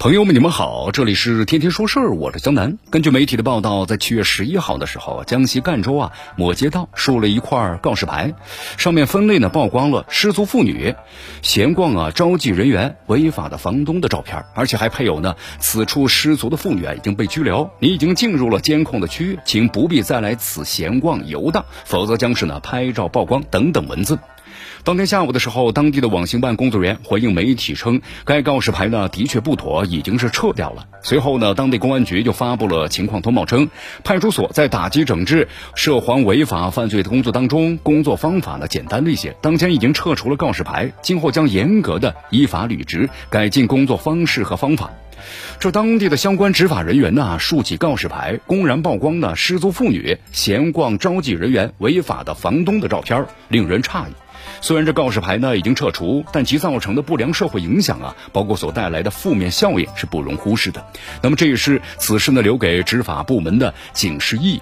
朋友们，你们好，这里是天天说事儿，我是江南。根据媒体的报道，在七月十一号的时候，江西赣州啊某街道竖了一块告示牌，上面分类呢曝光了失足妇女闲逛啊招妓人员违法的房东的照片，而且还配有呢此处失足的妇女啊已经被拘留，你已经进入了监控的区域，请不必再来此闲逛游荡，否则将是呢拍照曝光等等文字。当天下午的时候，当地的网信办工作人员回应媒体称，该告示牌呢的确不妥，已经是撤掉了。随后呢，当地公安局就发布了情况通报，称派出所在打击整治涉黄违法犯罪的工作当中，工作方法呢简单了一些，当前已经撤除了告示牌，今后将严格的依法履职，改进工作方式和方法。这当地的相关执法人员呢，竖起告示牌，公然曝光呢失足妇女闲逛招妓人员违法的房东的照片，令人诧异。虽然这告示牌呢已经撤除，但其造成的不良社会影响啊，包括所带来的负面效应是不容忽视的。那么这也是此事呢留给执法部门的警示意。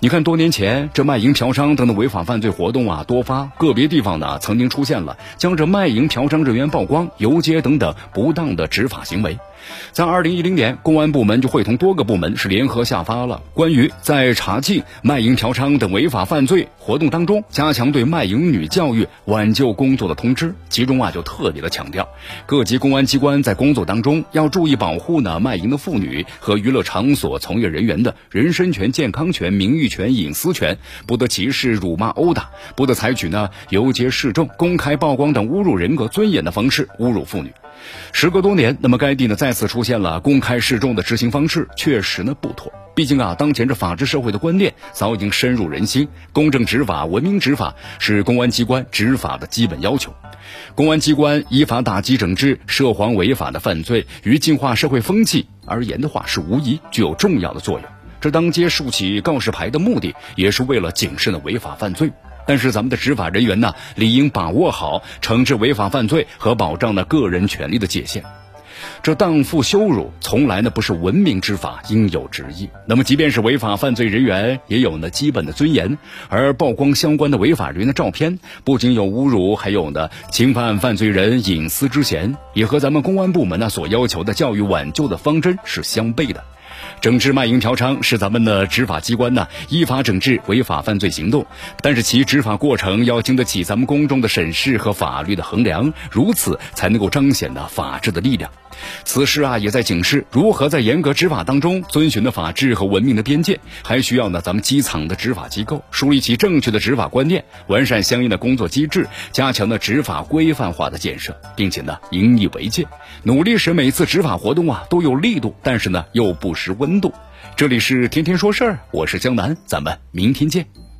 你看，多年前这卖淫、嫖娼等等违法犯罪活动啊多发，个别地方呢曾经出现了将这卖淫、嫖娼人员曝光、游街等等不当的执法行为。在二零一零年，公安部门就会同多个部门是联合下发了关于在查禁卖淫、嫖娼等违法犯罪活动当中加强对卖淫女教育挽救工作的通知。其中啊，就特别的强调，各级公安机关在工作当中要注意保护呢卖淫的妇女和娱乐场所从业人员的人身权、健康权、名誉权、隐私权，不得歧视、辱骂、殴打，不得采取呢游街示众、公开曝光等侮辱人格尊严的方式侮辱妇女。时隔多年，那么该地呢再次出现了公开示众的执行方式，确实呢不妥。毕竟啊，当前这法治社会的观念早已经深入人心，公正执法、文明执法是公安机关执法的基本要求。公安机关依法打击整治涉黄违法的犯罪，于净化社会风气而言的话，是无疑具有重要的作用。这当街竖起告示牌的目的，也是为了谨慎的违法犯罪。但是咱们的执法人员呢，理应把握好惩治违法犯罪和保障的个人权利的界限。这荡妇羞辱，从来呢不是文明执法应有之义。那么，即便是违法犯罪人员，也有呢基本的尊严。而曝光相关的违法人员的照片，不仅有侮辱，还有呢侵犯犯罪人隐私之嫌，也和咱们公安部门呢所要求的教育挽救的方针是相悖的。整治卖淫嫖娼是咱们的执法机关呢依法整治违法犯罪行动，但是其执法过程要经得起咱们公众的审视和法律的衡量，如此才能够彰显呢法治的力量。此事啊，也在警示如何在严格执法当中遵循的法治和文明的边界，还需要呢咱们基层的执法机构树立起正确的执法观念，完善相应的工作机制，加强呢执法规范化的建设，并且呢引以为戒，努力使每次执法活动啊都有力度，但是呢又不失温度。这里是天天说事儿，我是江南，咱们明天见。